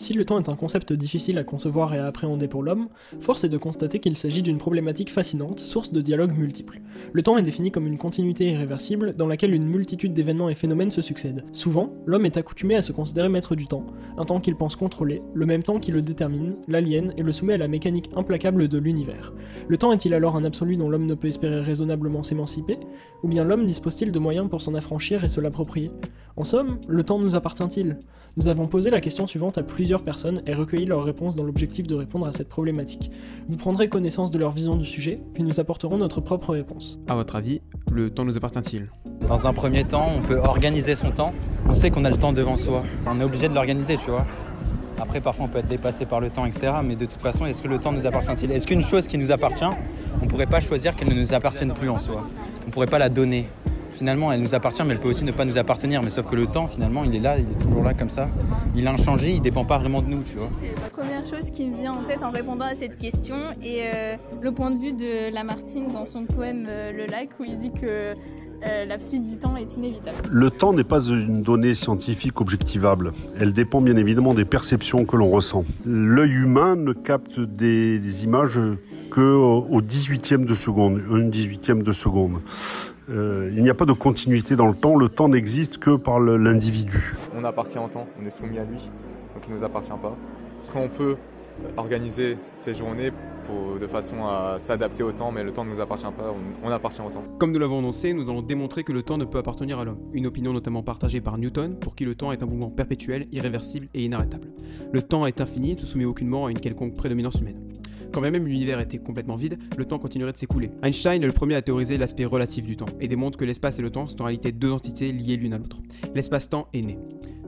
Si le temps est un concept difficile à concevoir et à appréhender pour l'homme, force est de constater qu'il s'agit d'une problématique fascinante, source de dialogues multiples. Le temps est défini comme une continuité irréversible dans laquelle une multitude d'événements et phénomènes se succèdent. Souvent, l'homme est accoutumé à se considérer maître du temps, un temps qu'il pense contrôler, le même temps qui le détermine, l'aliène et le soumet à la mécanique implacable de l'univers. Le temps est-il alors un absolu dont l'homme ne peut espérer raisonnablement s'émanciper Ou bien l'homme dispose-t-il de moyens pour s'en affranchir et se l'approprier? En somme, le temps nous appartient-il? Nous avons posé la question suivante à plusieurs personnes et recueilli leurs réponses dans l'objectif de répondre à cette problématique. Vous prendrez connaissance de leur vision du sujet, puis nous apporterons notre propre réponse. À votre avis, le temps nous appartient-il? Dans un premier temps, on peut organiser son temps. On sait qu'on a le temps devant soi. On est obligé de l'organiser, tu vois. Après, parfois, on peut être dépassé par le temps, etc. Mais de toute façon, est-ce que le temps nous appartient-il? Est-ce qu'une chose qui nous appartient, on ne pourrait pas choisir qu'elle ne nous appartienne plus en soi? On ne pourrait pas la donner finalement, elle nous appartient, mais elle peut aussi ne pas nous appartenir. Mais sauf que le temps, finalement, il est là, il est toujours là comme ça. Il a inchangé, il dépend pas vraiment de nous, tu vois. La première chose qui me vient en tête en répondant à cette question est euh, le point de vue de Lamartine dans son poème euh, Le Lac, où il dit que euh, la fuite du temps est inévitable. Le temps n'est pas une donnée scientifique objectivable. Elle dépend bien évidemment des perceptions que l'on ressent. L'œil humain ne capte des, des images que au 18e de seconde, un 18e de seconde. Euh, il n'y a pas de continuité dans le temps, le temps n'existe que par l'individu. On appartient au temps, on est soumis à lui, donc il ne nous appartient pas. Parce qu'on peut organiser ses journées pour, de façon à s'adapter au temps, mais le temps ne nous appartient pas, on, on appartient au temps. Comme nous l'avons annoncé, nous allons démontrer que le temps ne peut appartenir à l'homme. Une opinion notamment partagée par Newton, pour qui le temps est un mouvement perpétuel, irréversible et inarrêtable. Le temps est infini, ne soumet aucunement à une quelconque prédominance humaine. Quand même l'univers était complètement vide, le temps continuerait de s'écouler. Einstein est le premier à théoriser l'aspect relatif du temps et démontre que l'espace et le temps sont en réalité deux entités liées l'une à l'autre. L'espace-temps est né.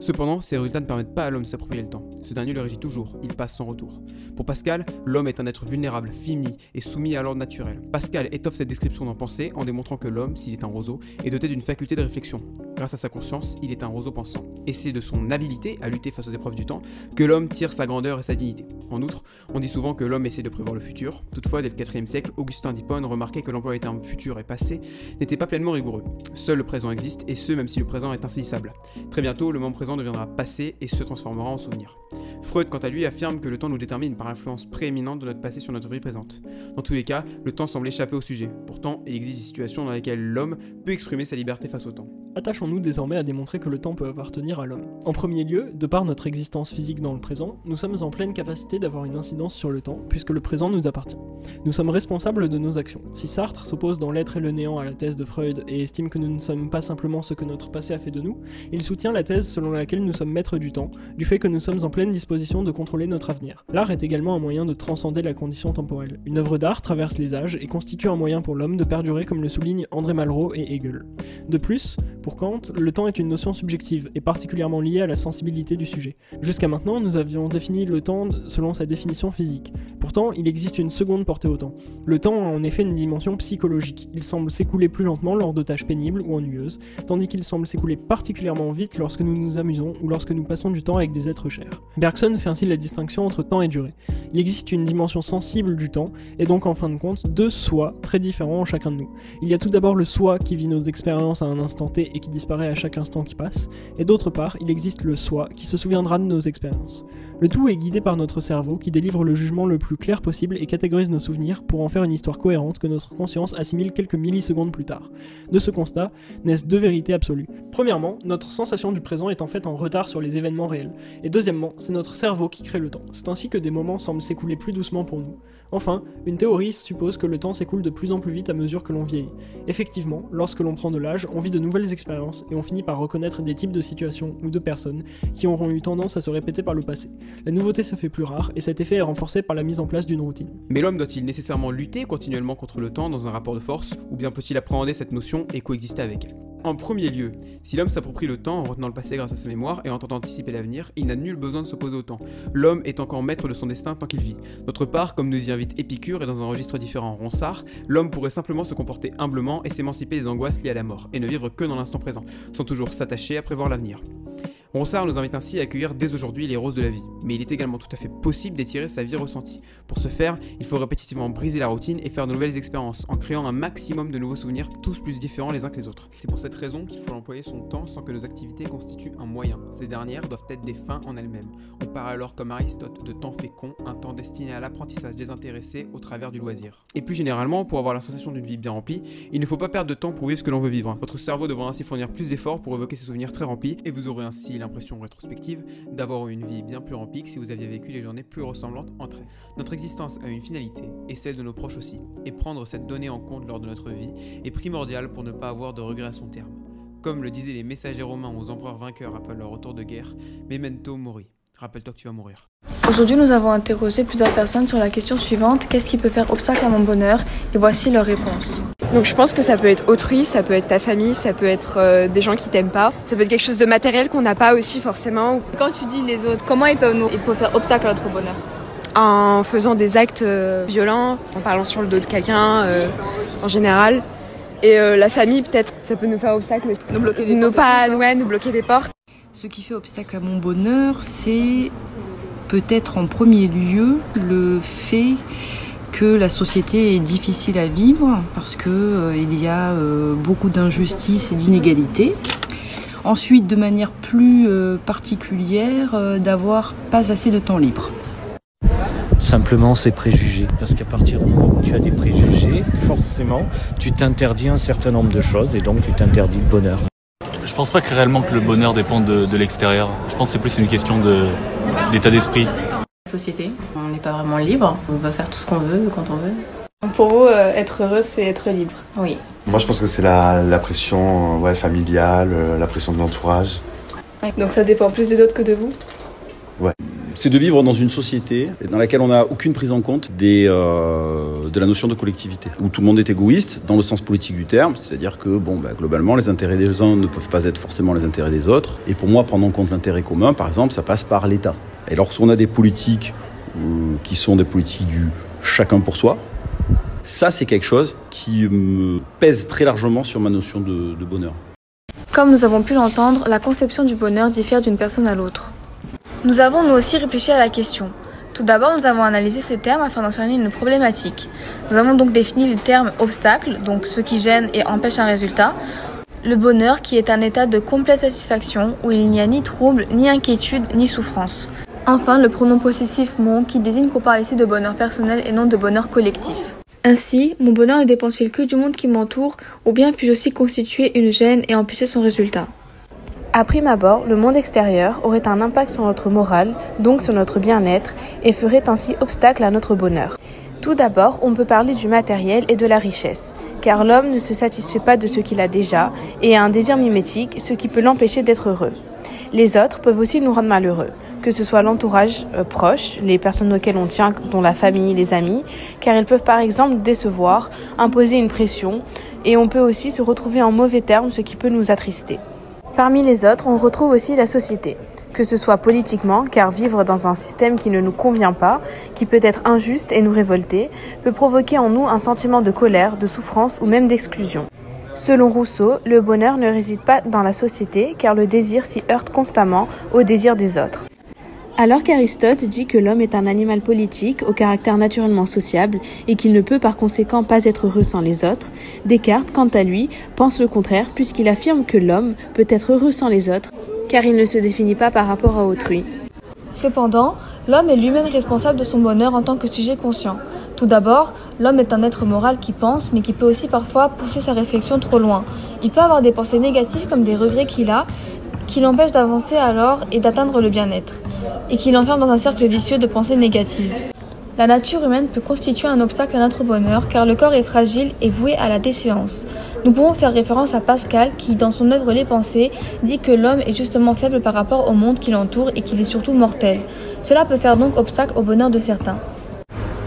Cependant, ces résultats ne permettent pas à l'homme de s'approprier le temps. Ce dernier le régit toujours, il passe sans retour. Pour Pascal, l'homme est un être vulnérable, fini et soumis à l'ordre naturel. Pascal étoffe cette description dans Pensée en démontrant que l'homme, s'il est un roseau, est doté d'une faculté de réflexion. Grâce à sa conscience, il est un roseau pensant. Et c'est de son habilité à lutter face aux épreuves du temps que l'homme tire sa grandeur et sa dignité. En outre, on dit souvent que l'homme essaie de prévoir le futur. Toutefois, dès le 4 siècle, Augustin d'Hippone remarquait que l'emploi des termes futur et passé n'était pas pleinement rigoureux. Seul le présent existe, et ce même si le présent est insaisissable. Très bientôt, le moment présent deviendra passé et se transformera en souvenir. Freud, quant à lui, affirme que le temps nous détermine par l'influence prééminente de notre passé sur notre vie présente. Dans tous les cas, le temps semble échapper au sujet. Pourtant, il existe des situations dans lesquelles l'homme peut exprimer sa liberté face au temps. Attachons-nous désormais à démontrer que le temps peut appartenir à l'homme. En premier lieu, de par notre existence physique dans le présent, nous sommes en pleine capacité d'avoir une incidence sur le temps, puisque le présent nous appartient. Nous sommes responsables de nos actions. Si Sartre s'oppose dans L'être et le néant à la thèse de Freud et estime que nous ne sommes pas simplement ce que notre passé a fait de nous, il soutient la thèse selon laquelle nous sommes maîtres du temps, du fait que nous sommes en pleine disposition de contrôler notre avenir. L'art est également un moyen de transcender la condition temporelle. Une œuvre d'art traverse les âges et constitue un moyen pour l'homme de perdurer comme le soulignent André Malraux et Hegel. De plus, pour Kant, le temps est une notion subjective et particulièrement liée à la sensibilité du sujet. Jusqu'à maintenant, nous avions défini le temps selon sa définition physique. Pourtant, il existe une seconde portée au temps. Le temps a en effet une dimension psychologique. Il semble s'écouler plus lentement lors de tâches pénibles ou ennuyeuses, tandis qu'il semble s'écouler particulièrement vite lorsque nous nous ou lorsque nous passons du temps avec des êtres chers. Bergson fait ainsi la distinction entre temps et durée. Il existe une dimension sensible du temps, et donc en fin de compte, deux soi très différents en chacun de nous. Il y a tout d'abord le soi qui vit nos expériences à un instant T et qui disparaît à chaque instant qui passe, et d'autre part, il existe le soi qui se souviendra de nos expériences. Le tout est guidé par notre cerveau qui délivre le jugement le plus clair possible et catégorise nos souvenirs pour en faire une histoire cohérente que notre conscience assimile quelques millisecondes plus tard. De ce constat naissent deux vérités absolues. Premièrement, notre sensation du présent est en fait en retard sur les événements réels. Et deuxièmement, c'est notre cerveau qui crée le temps. C'est ainsi que des moments semblent s'écouler plus doucement pour nous. Enfin, une théorie suppose que le temps s'écoule de plus en plus vite à mesure que l'on vieillit. Effectivement, lorsque l'on prend de l'âge, on vit de nouvelles expériences et on finit par reconnaître des types de situations ou de personnes qui auront eu tendance à se répéter par le passé. La nouveauté se fait plus rare et cet effet est renforcé par la mise en place d'une routine. Mais l'homme doit-il nécessairement lutter continuellement contre le temps dans un rapport de force, ou bien peut-il appréhender cette notion et coexister avec elle? En premier lieu, si l'homme s'approprie le temps en retenant le passé grâce à sa mémoire et en tentant d'anticiper l'avenir, il n'a nul besoin de s'opposer au temps. L'homme est encore maître de son destin tant qu'il vit. D'autre part, comme nous y invite Épicure et dans un registre différent Ronsard, l'homme pourrait simplement se comporter humblement et s'émanciper des angoisses liées à la mort, et ne vivre que dans l'instant présent, sans toujours s'attacher à prévoir l'avenir. Ronsard nous invite ainsi à accueillir dès aujourd'hui les roses de la vie, mais il est également tout à fait possible d'étirer sa vie ressentie. Pour ce faire, il faut répétitivement briser la routine et faire de nouvelles expériences, en créant un maximum de nouveaux souvenirs, tous plus différents les uns que les autres. C'est pour raison qu'il faut employer son temps sans que nos activités constituent un moyen. Ces dernières doivent être des fins en elles-mêmes. On parle alors comme Aristote de temps fécond, un temps destiné à l'apprentissage désintéressé au travers du loisir. Et plus généralement, pour avoir la sensation d'une vie bien remplie, il ne faut pas perdre de temps pour vivre ce que l'on veut vivre. Votre cerveau devra ainsi fournir plus d'efforts pour évoquer ses souvenirs très remplis, et vous aurez ainsi l'impression rétrospective d'avoir eu une vie bien plus remplie que si vous aviez vécu les journées plus ressemblantes entre elles. Notre existence a une finalité, et celle de nos proches aussi, et prendre cette donnée en compte lors de notre vie est primordial pour ne pas avoir de regrets à son terme. Comme le disaient les messagers romains aux empereurs vainqueurs après leur retour de guerre, Memento mori. Rappelle-toi que tu vas mourir. Aujourd'hui, nous avons interrogé plusieurs personnes sur la question suivante qu'est-ce qui peut faire obstacle à mon bonheur? Et voici leurs réponses. Donc je pense que ça peut être autrui, ça peut être ta famille, ça peut être euh, des gens qui t'aiment pas, ça peut être quelque chose de matériel qu'on n'a pas aussi forcément. Quand tu dis les autres, comment ils peuvent nous ils peuvent faire obstacle à notre bonheur? En faisant des actes euh, violents, en parlant sur le dos de quelqu'un, euh, en général. Et euh, la famille peut-être, ça peut nous faire obstacle. Nous bloquer des Nous portes, pas, tout ça. ouais, nous bloquer des portes. Ce qui fait obstacle à mon bonheur, c'est peut-être en premier lieu le fait que la société est difficile à vivre parce que euh, il y a euh, beaucoup d'injustices et d'inégalités. Ensuite, de manière plus euh, particulière, euh, d'avoir pas assez de temps libre. Simplement, c'est préjugés. Parce qu'à partir du moment où tu as des préjugés, forcément, tu t'interdis un certain nombre de choses et donc tu t'interdis le bonheur. Je pense pas que réellement que le bonheur dépende de, de l'extérieur. Je pense que c'est plus une question de- d'état d'esprit. Société, on n'est pas vraiment libre, on peut faire tout ce qu'on veut quand on veut. Pour vous, euh, être heureux, c'est être libre. Oui. Moi, je pense que c'est la, la pression euh, ouais, familiale, euh, la pression de l'entourage. Donc ça dépend plus des autres que de vous? C'est de vivre dans une société dans laquelle on n'a aucune prise en compte euh, de la notion de collectivité, où tout le monde est égoïste dans le sens politique du terme, c'est-à-dire que bah, globalement, les intérêts des uns ne peuvent pas être forcément les intérêts des autres. Et pour moi, prendre en compte l'intérêt commun, par exemple, ça passe par l'État. Et lorsqu'on a des politiques euh, qui sont des politiques du chacun pour soi, ça, c'est quelque chose qui me pèse très largement sur ma notion de bonheur. Comme nous avons pu l'entendre, la conception du bonheur diffère d'une personne à l'autre. Nous avons nous aussi réfléchi à la question. Tout d'abord, nous avons analysé ces termes afin d'en cerner une problématique. Nous avons donc défini les termes obstacles, donc ce qui gêne et empêche un résultat, le bonheur qui est un état de complète satisfaction où il n'y a ni trouble, ni inquiétude, ni souffrance. Enfin, le pronom possessif mon qui désigne qu'on parle ici de bonheur personnel et non de bonheur collectif. Ainsi, mon bonheur ne dépend-il que du monde qui m'entoure ou bien puis-je aussi constituer une gêne et empêcher son résultat? À prime abord, le monde extérieur aurait un impact sur notre morale, donc sur notre bien-être, et ferait ainsi obstacle à notre bonheur. Tout d'abord, on peut parler du matériel et de la richesse, car l'homme ne se satisfait pas de ce qu'il a déjà et a un désir mimétique, ce qui peut l'empêcher d'être heureux. Les autres peuvent aussi nous rendre malheureux, que ce soit l'entourage euh, proche, les personnes auxquelles on tient, dont la famille, les amis, car ils peuvent par exemple décevoir, imposer une pression, et on peut aussi se retrouver en mauvais termes, ce qui peut nous attrister. Parmi les autres, on retrouve aussi la société, que ce soit politiquement, car vivre dans un système qui ne nous convient pas, qui peut être injuste et nous révolter, peut provoquer en nous un sentiment de colère, de souffrance ou même d'exclusion. Selon Rousseau, le bonheur ne réside pas dans la société, car le désir s'y heurte constamment au désir des autres. Alors qu'Aristote dit que l'homme est un animal politique au caractère naturellement sociable et qu'il ne peut par conséquent pas être heureux sans les autres, Descartes, quant à lui, pense le contraire puisqu'il affirme que l'homme peut être heureux sans les autres car il ne se définit pas par rapport à autrui. Cependant, l'homme est lui-même responsable de son bonheur en tant que sujet conscient. Tout d'abord, l'homme est un être moral qui pense, mais qui peut aussi parfois pousser sa réflexion trop loin. Il peut avoir des pensées négatives comme des regrets qu'il a, qui l'empêchent d'avancer alors et d'atteindre le bien-être, et qui l'enferment dans un cercle vicieux de pensées négatives. La nature humaine peut constituer un obstacle à notre bonheur car le corps est fragile et voué à la déchéance. Nous pouvons faire référence à Pascal qui, dans son œuvre Les Pensées, dit que l'homme est justement faible par rapport au monde qui l'entoure et qu'il est surtout mortel. Cela peut faire donc obstacle au bonheur de certains.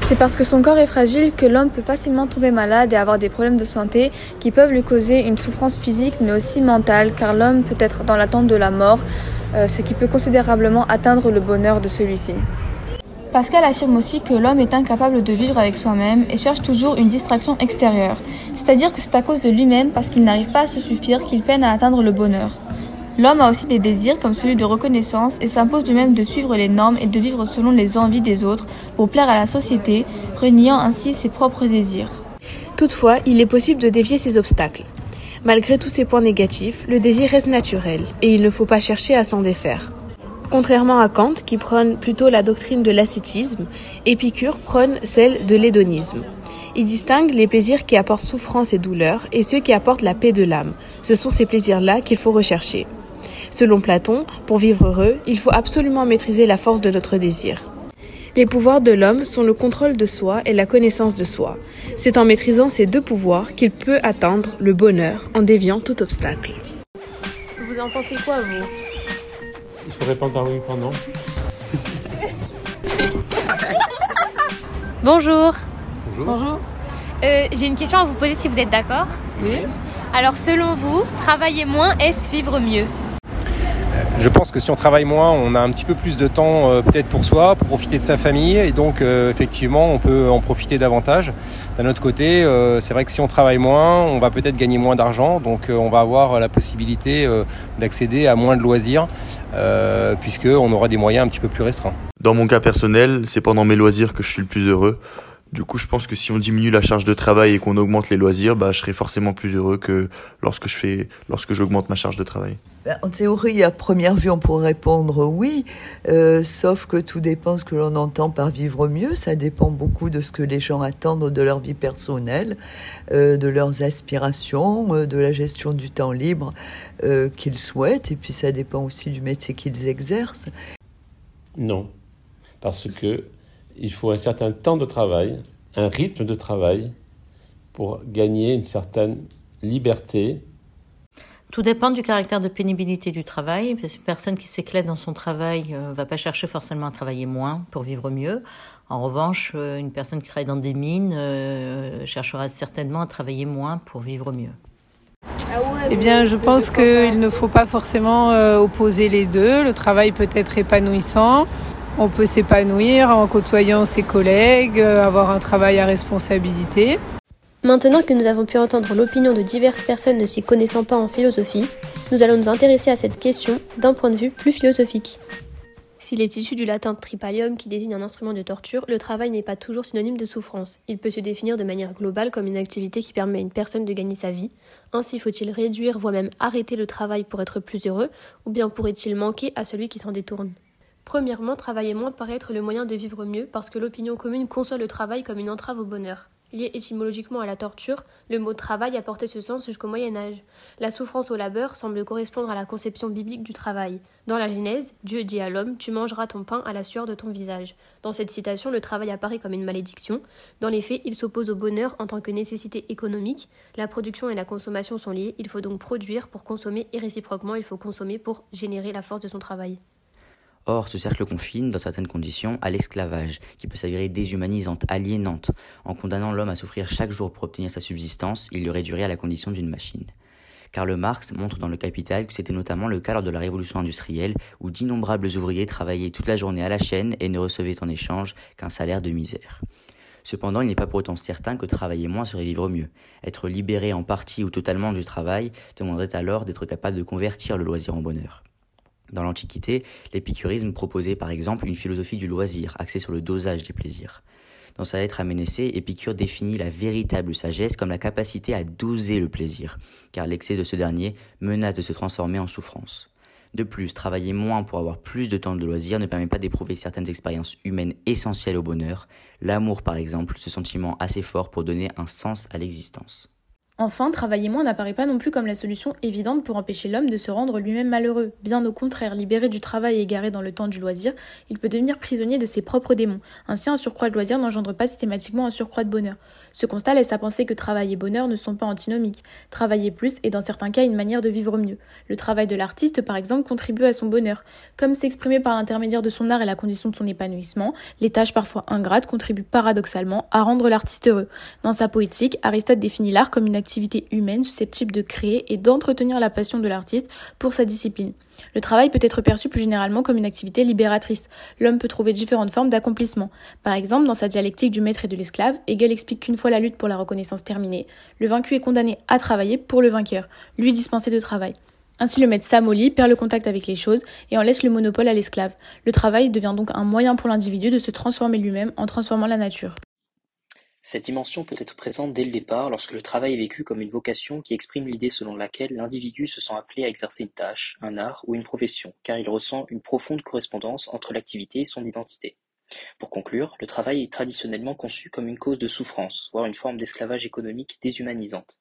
C'est parce que son corps est fragile que l'homme peut facilement tomber malade et avoir des problèmes de santé qui peuvent lui causer une souffrance physique mais aussi mentale car l'homme peut être dans l'attente de la mort, euh, ce qui peut considérablement atteindre le bonheur de celui-ci. Pascal affirme aussi que l'homme est incapable de vivre avec soi-même et cherche toujours une distraction extérieure, c'est-à-dire que c'est à cause de lui-même parce qu'il n'arrive pas à se suffire qu'il peine à atteindre le bonheur. L'homme a aussi des désirs comme celui de reconnaissance et s'impose du même de suivre les normes et de vivre selon les envies des autres pour plaire à la société, reniant ainsi ses propres désirs. Toutefois, il est possible de dévier ces obstacles. Malgré tous ces points négatifs, le désir reste naturel et il ne faut pas chercher à s'en défaire. Contrairement à Kant, qui prône plutôt la doctrine de l'ascétisme, Épicure prône celle de l'hédonisme. Il distingue les plaisirs qui apportent souffrance et douleur et ceux qui apportent la paix de l'âme. Ce sont ces plaisirs-là qu'il faut rechercher. Selon Platon, pour vivre heureux, il faut absolument maîtriser la force de notre désir. Les pouvoirs de l'homme sont le contrôle de soi et la connaissance de soi. C'est en maîtrisant ces deux pouvoirs qu'il peut atteindre le bonheur en déviant tout obstacle. Vous en pensez quoi, vous? Il faut répondre par oui ou par non. Bonjour. Bonjour. Euh, J'ai une question à vous poser si vous êtes d'accord. Oui. Alors, selon vous, travailler moins, est-ce vivre mieux? Je pense que si on travaille moins, on a un petit peu plus de temps euh, peut-être pour soi, pour profiter de sa famille, et donc euh, effectivement, on peut en profiter davantage. D'un autre côté, euh, c'est vrai que si on travaille moins, on va peut-être gagner moins d'argent, donc on va avoir la possibilité d'accéder à moins de loisirs, puisqu'on aura des moyens un petit peu plus restreints. Dans mon cas personnel, c'est pendant mes loisirs que je suis le plus heureux. Du coup, je pense que si on diminue la charge de travail et qu'on augmente les loisirs, bah, je serai forcément plus heureux que lorsque je fais, lorsque j'augmente ma charge de travail. Ben, En théorie, à première vue, on pourrait répondre oui, euh, sauf que tout dépend de ce que l'on entend par vivre mieux. Ça dépend beaucoup de ce que les gens attendent de leur vie personnelle, euh, de leurs aspirations, euh, de la gestion du temps libre euh, qu'ils souhaitent, et puis ça dépend aussi du métier qu'ils exercent. Non, parce que il faut un certain temps de travail, un rythme de travail pour gagner une certaine liberté. Tout dépend du caractère de pénibilité du travail. Parce qu'une personne qui s'éclate dans son travail ne va pas chercher forcément à travailler moins pour vivre mieux. En revanche, euh, une personne qui travaille dans des mines euh, cherchera certainement à travailler moins pour vivre mieux. Eh bien, je pense qu'il ne faut pas forcément euh, opposer les deux. Le travail peut être épanouissant. On peut s'épanouir en côtoyant ses collègues, euh, avoir un travail à responsabilité. Maintenant que nous avons pu entendre l'opinion de diverses personnes ne s'y connaissant pas en philosophie, nous allons nous intéresser à cette question d'un point de vue plus philosophique. S'il est issu du latin tripalium qui désigne un instrument de torture, le travail n'est pas toujours synonyme de souffrance. Il peut se définir de manière globale comme une activité qui permet à une personne de gagner sa vie. Ainsi faut-il réduire, voire même arrêter le travail pour être plus heureux, ou bien pourrait-il manquer à celui qui s'en détourne? Premièrement, travailler moins paraît être le moyen de vivre mieux parce que l'opinion commune conçoit le travail comme une entrave au bonheur. Lié étymologiquement à la torture, le mot travail a porté ce sens jusqu'au Moyen Âge. La souffrance au labeur semble correspondre à la conception biblique du travail. Dans la Genèse, Dieu dit à l'homme Tu mangeras ton pain à la sueur de ton visage. Dans cette citation, le travail apparaît comme une malédiction. Dans les faits, il s'oppose au bonheur en tant que nécessité économique. La production et la consommation sont liées, il faut donc produire pour consommer et réciproquement, il faut consommer pour générer la force de son travail. Or, ce cercle confine, dans certaines conditions, à l'esclavage, qui peut s'avérer déshumanisante, aliénante. En condamnant l'homme à souffrir chaque jour pour obtenir sa subsistance, il le réduirait à la condition d'une machine. Karl Marx montre dans Le Capital que c'était notamment le cas lors de la révolution industrielle, où d'innombrables ouvriers travaillaient toute la journée à la chaîne et ne recevaient en échange qu'un salaire de misère. Cependant, il n'est pas pour autant certain que travailler moins serait vivre mieux. Être libéré en partie ou totalement du travail demanderait alors d'être capable de convertir le loisir en bonheur. Dans l'Antiquité, l'épicurisme proposait par exemple une philosophie du loisir axée sur le dosage des plaisirs. Dans sa lettre à Ménécée, Épicure définit la véritable sagesse comme la capacité à doser le plaisir, car l'excès de ce dernier menace de se transformer en souffrance. De plus, travailler moins pour avoir plus de temps de loisir ne permet pas d'éprouver certaines expériences humaines essentielles au bonheur, l'amour par exemple, ce sentiment assez fort pour donner un sens à l'existence. Enfin, travailler moins n'apparaît pas non plus comme la solution évidente pour empêcher l'homme de se rendre lui-même malheureux. Bien au contraire, libéré du travail et égaré dans le temps du loisir, il peut devenir prisonnier de ses propres démons. Ainsi, un surcroît de loisir n'engendre pas systématiquement un surcroît de bonheur. Ce constat laisse à penser que travail et bonheur ne sont pas antinomiques. Travailler plus est dans certains cas une manière de vivre mieux. Le travail de l'artiste, par exemple, contribue à son bonheur. Comme s'exprimer par l'intermédiaire de son art est la condition de son épanouissement, les tâches parfois ingrates contribuent paradoxalement à rendre l'artiste heureux. Dans sa poétique, Aristote définit l'art comme une activité humaine susceptible de créer et d'entretenir la passion de l'artiste pour sa discipline. Le travail peut être perçu plus généralement comme une activité libératrice. L'homme peut trouver différentes formes d'accomplissement. Par exemple, dans sa dialectique du maître et de l'esclave, Hegel explique qu'une fois la lutte pour la reconnaissance terminée, le vaincu est condamné à travailler pour le vainqueur, lui dispensé de travail. Ainsi, le maître s'amollit, perd le contact avec les choses et en laisse le monopole à l'esclave. Le travail devient donc un moyen pour l'individu de se transformer lui-même en transformant la nature. Cette dimension peut être présente dès le départ lorsque le travail est vécu comme une vocation qui exprime l'idée selon laquelle l'individu se sent appelé à exercer une tâche, un art ou une profession, car il ressent une profonde correspondance entre l'activité et son identité. Pour conclure, le travail est traditionnellement conçu comme une cause de souffrance, voire une forme d'esclavage économique déshumanisante.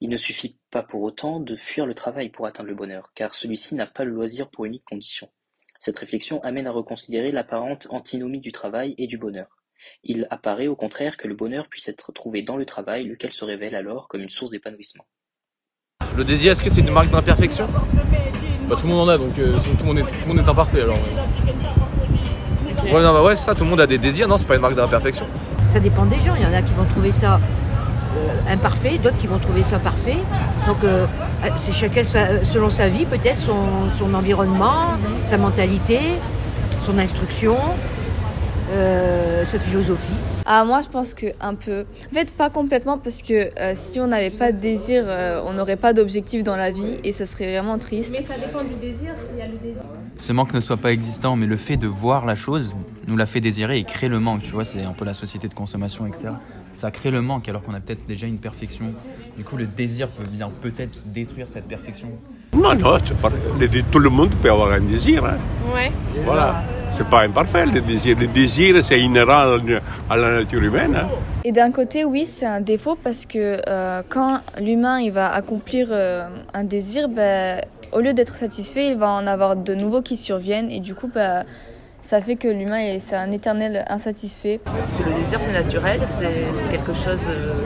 Il ne suffit pas pour autant de fuir le travail pour atteindre le bonheur, car celui-ci n'a pas le loisir pour unique condition. Cette réflexion amène à reconsidérer l'apparente antinomie du travail et du bonheur. Il apparaît au contraire que le bonheur puisse être trouvé dans le travail, lequel se révèle alors comme une source d'épanouissement. Le désir, est-ce que c'est une marque d'imperfection? Bah, Tout le monde en a, donc euh, tout, le monde est, tout le monde est imparfait alors. Ouais, non, bah ouais, ça, tout le monde a des désirs, non, c'est pas une marque d'imperfection. Ça dépend des gens, il y en a qui vont trouver ça euh, imparfait, d'autres qui vont trouver ça parfait. Donc euh, c'est chacun selon sa vie, peut-être son environnement, sa mentalité, son instruction. Euh, sa philosophie ah, moi, je pense que un peu. En fait, pas complètement, parce que euh, si on n'avait pas de désir, euh, on n'aurait pas d'objectif dans la vie et ça serait vraiment triste. Mais ça dépend du désir. Il y a le désir. Ce manque ne soit pas existant, mais le fait de voir la chose nous l'a fait désirer et crée le manque. Tu vois, c'est un peu la société de consommation, etc. Ça crée le manque alors qu'on a peut-être déjà une perfection. Du coup, le désir peut venir peut-être détruire cette perfection. Non, non, pas... tout le monde peut avoir un désir. Hein. Ouais. Voilà c'est pas imparfait le désir. Le désir, c'est inhérent à la nature humaine. Hein. Et d'un côté, oui, c'est un défaut parce que euh, quand l'humain il va accomplir euh, un désir, ben, au lieu d'être satisfait, il va en avoir de nouveaux qui surviennent et du coup, ben, ça fait que l'humain c'est un éternel insatisfait. Parce que le désir, c'est naturel, c'est quelque chose euh,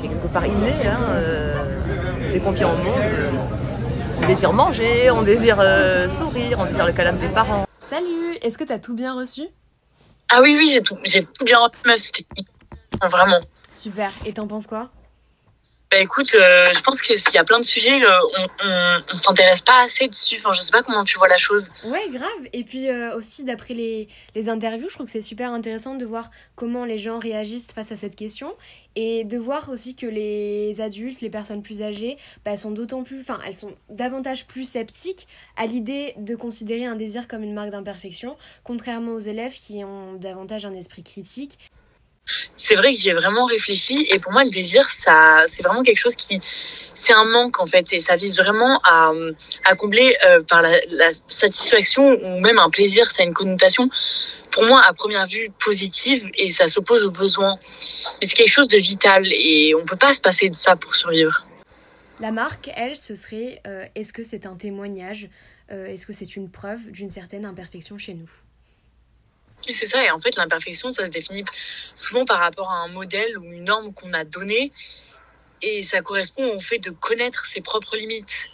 qui, est quelque part inné. Hein, dès qu'on vient au monde, on désire manger, on désire sourire, on désire le câlin des parents. Salut, est-ce que t'as tout bien reçu? Ah oui, oui, j'ai tout, j'ai tout bien reçu, c'était vraiment. Super, et t'en penses quoi? Bah écoute, euh, je pense qu'il y a plein de sujets, euh, on, on, s'intéresse pas assez dessus. Enfin, je sais pas comment tu vois la chose. Ouais, grave. Et puis euh, aussi, d'après les, les interviews, je trouve que c'est super intéressant de voir comment les gens réagissent face à cette question et de voir aussi que les adultes, les personnes plus âgées, bah, sont d'autant plus, enfin, elles sont davantage plus sceptiques à l'idée de considérer un désir comme une marque d'imperfection, contrairement aux élèves qui ont davantage un esprit critique c'est vrai que j'y ai vraiment réfléchi et pour moi le désir ça c'est vraiment quelque chose qui c'est un manque en fait et ça vise vraiment à, à combler euh, par la, satisfaction ou même un plaisir ça a une connotation pour moi à première vue positive et ça s'oppose aux besoins. Mais c'est quelque chose de vital et on peut pas se passer de ça pour survivre. La marque elle ce serait euh, est-ce que c'est un témoignage euh, est-ce que c'est une preuve d'une certaine imperfection chez nous? C'est ça. Et en fait, l'imperfection, ça se définit souvent par rapport à un modèle ou une norme qu'on a donné. Et ça correspond au fait de connaître ses propres limites.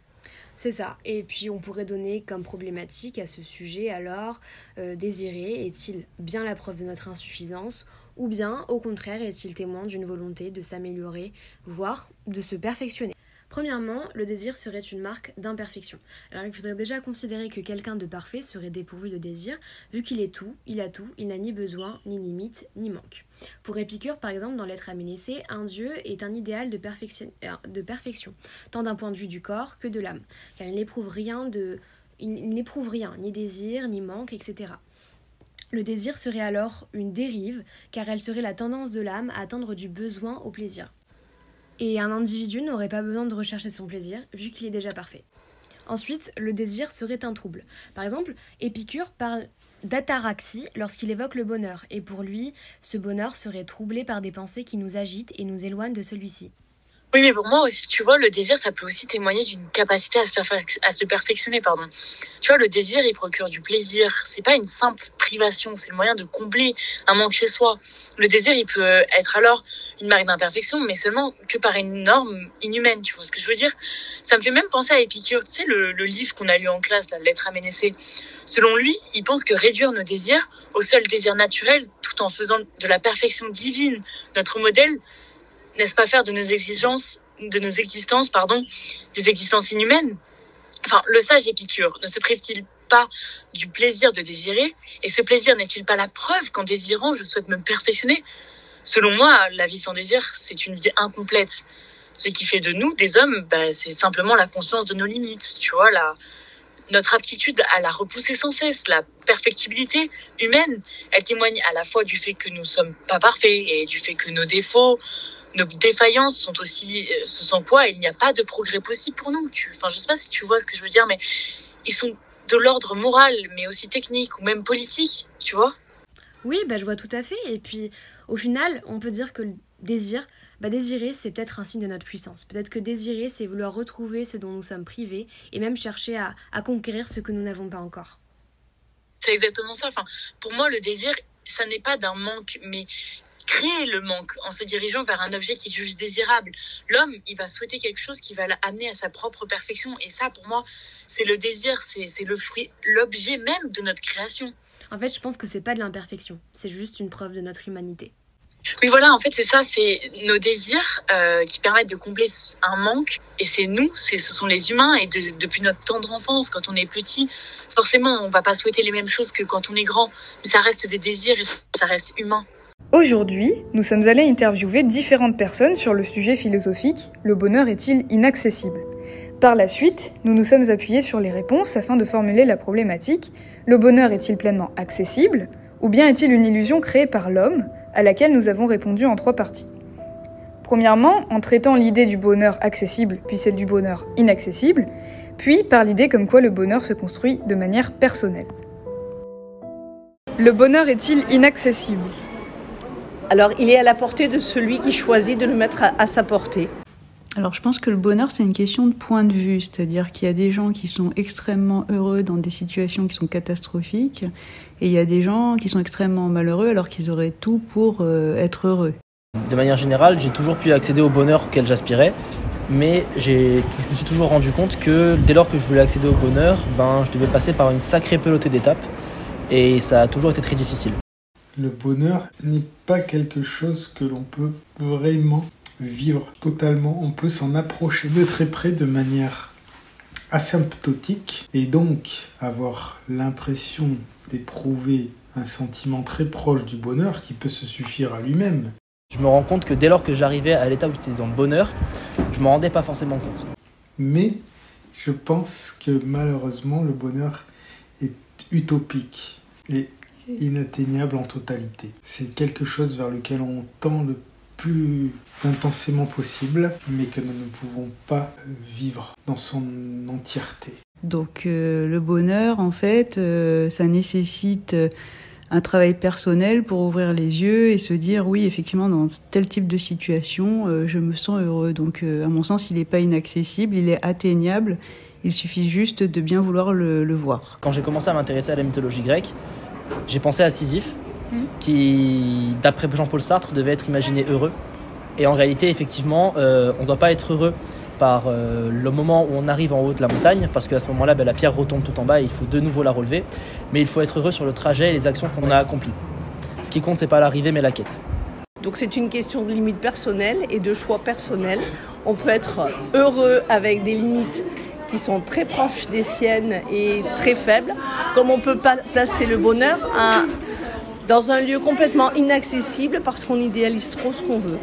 C'est ça. Et puis on pourrait donner comme problématique à ce sujet alors, euh, désirer est-il bien la preuve de notre insuffisance ou bien au contraire est-il témoin d'une volonté de s'améliorer, voire de se perfectionner? Premièrement, le désir serait une marque d'imperfection. Alors il faudrait déjà considérer que quelqu'un de parfait serait dépourvu de désir, vu qu'il est tout, il a tout, il n'a ni besoin, ni limite, ni manque. Pour Épicure, par exemple, dans l'être aménacé, un dieu est un idéal de perfection, euh, de perfection tant d'un point de vue du corps que de l'âme, car il n'éprouve rien de... Il n'éprouve rien, ni désir, ni manque, etc. Le désir serait alors une dérive, car elle serait la tendance de l'âme à tendre du besoin au plaisir. Et un individu n'aurait pas besoin de rechercher son plaisir, vu qu'il est déjà parfait. Ensuite, le désir serait un trouble. Par exemple, Épicure parle d'ataraxie lorsqu'il évoque le bonheur, et pour lui, ce bonheur serait troublé par des pensées qui nous agitent et nous éloignent de celui-ci. Oui, mais pour moi aussi, tu vois, le désir, ça peut aussi témoigner d'une capacité à se, perfectionner, pardon. Tu vois, le désir, il procure du plaisir. C'est pas une simple privation, c'est le moyen de combler un manque chez soi. Le désir, il peut être alors une marque d'imperfection, mais seulement que par une norme inhumaine, tu vois ce que je veux dire? Ça me fait même penser à Épicure, tu sais, le, livre qu'on a lu en classe, la lettre à Ménécée. Selon lui, il pense que réduire nos désirs au seul désir naturel, tout en faisant de la perfection divine notre modèle, n'est-ce pas faire de nos exigences, de nos existences, pardon, des existences inhumaines? Enfin, le sage Épicure ne se prive-t-il pas du plaisir de désirer? Et ce plaisir n'est-il pas la preuve qu'en désirant, je souhaite me perfectionner? Selon moi, la vie sans désir, c'est une vie incomplète. Ce qui fait de nous, des hommes, bah, c'est simplement la conscience de nos limites, tu vois, la, notre aptitude à la repousser sans cesse, la perfectibilité humaine, elle témoigne à la fois du fait que nous sommes pas parfaits et du fait que nos défauts, nos défaillances sont aussi euh, ce sans quoi il n'y a pas de progrès possible pour nous. Tu, enfin, je sais pas si tu vois ce que je veux dire, mais ils sont de l'ordre moral, mais aussi technique ou même politique, tu vois. Oui, bah, je vois tout à fait. Et puis, au final, on peut dire que le désir, bah, désirer, c'est peut-être un signe de notre puissance. Peut-être que désirer, c'est vouloir retrouver ce dont nous sommes privés et même chercher à, conquérir ce que nous n'avons pas encore. C'est exactement ça. Enfin, pour moi, le désir, ça n'est pas d'un manque, mais créer le manque en se dirigeant vers un objet qui est juste désirable. L'homme, il va souhaiter quelque chose qui va l'amener à sa propre perfection. Et ça, pour moi, c'est le désir, c'est le fruit, l'objet même de notre création. En fait, je pense que c'est pas de l'imperfection, c'est juste une preuve de notre humanité. Oui, voilà, en fait, c'est ça, c'est nos désirs euh, qui permettent de combler un manque. Et c'est nous, c'est, ce sont les humains. Et de- depuis notre tendre enfance, quand on est petit, forcément, on va pas souhaiter les mêmes choses que quand on est grand. Mais ça reste des désirs et ça reste humain. Aujourd'hui, nous sommes allés interviewer différentes personnes sur le sujet philosophique Le bonheur est-il inaccessible? Par la suite, nous nous sommes appuyés sur les réponses afin de formuler la problématique Le bonheur est-il pleinement accessible Ou bien est-il une illusion créée par l'homme à laquelle nous avons répondu en trois parties? Premièrement, en traitant l'idée du bonheur accessible puis celle du bonheur inaccessible, puis par l'idée comme quoi le bonheur se construit de manière personnelle. Le bonheur est-il inaccessible? Alors, il est à la portée de celui qui choisit de le mettre à, sa portée. Alors je pense que le bonheur, c'est une question de point de vue, c'est-à-dire qu'il y a des gens qui sont extrêmement heureux dans des situations qui sont catastrophiques, et il y a des gens qui sont extrêmement malheureux alors qu'ils auraient tout pour euh, être heureux. De manière générale, j'ai toujours pu accéder au bonheur auquel j'aspirais, mais j'ai- je me suis toujours rendu compte que dès lors que je voulais accéder au bonheur, ben, je devais passer par une sacrée pelotée d'étapes, et ça a toujours été très difficile. Le bonheur n'est pas quelque chose que l'on peut vraiment vivre totalement. On peut s'en approcher de très près de manière asymptotique et donc avoir l'impression d'éprouver un sentiment très proche du bonheur qui peut se suffire à lui-même. Je me rends compte que dès lors que j'arrivais à l'état où j'étais dans le bonheur, je m'en rendais pas forcément compte. Mais je pense que malheureusement le bonheur est utopique et inatteignable en totalité. C'est quelque chose vers lequel on tend le plus intensément possible, mais que nous ne pouvons pas vivre dans son entièreté. Donc euh, le bonheur, en fait, euh, ça nécessite euh, un travail personnel pour ouvrir les yeux et se dire oui, effectivement, dans tel type de situation, euh, je me sens heureux. Donc euh, à mon sens, il n'est pas inaccessible, il est atteignable. Il suffit juste de bien vouloir le, le voir. Quand j'ai commencé à m'intéresser à la mythologie grecque, j'ai pensé à Sisyphe, qui, d'après Jean-Paul Sartre, devait être imaginé heureux. Et en réalité, effectivement, euh, on ne doit pas être heureux par euh, le moment où on arrive en haut de la montagne, parce qu'à ce moment-là, ben, la pierre retombe tout en bas et il faut de nouveau la relever. Mais il faut être heureux sur le trajet et les actions qu'on a accomplies. Ce qui compte, c'est pas l'arrivée, mais la quête. Donc c'est une question de limites personnelles et de choix personnels. On peut être heureux avec des limites qui sont très proches des siennes et très faibles, comme on peut pas placer le bonheur à- dans un lieu complètement inaccessible parce qu'on idéalise trop ce qu'on veut.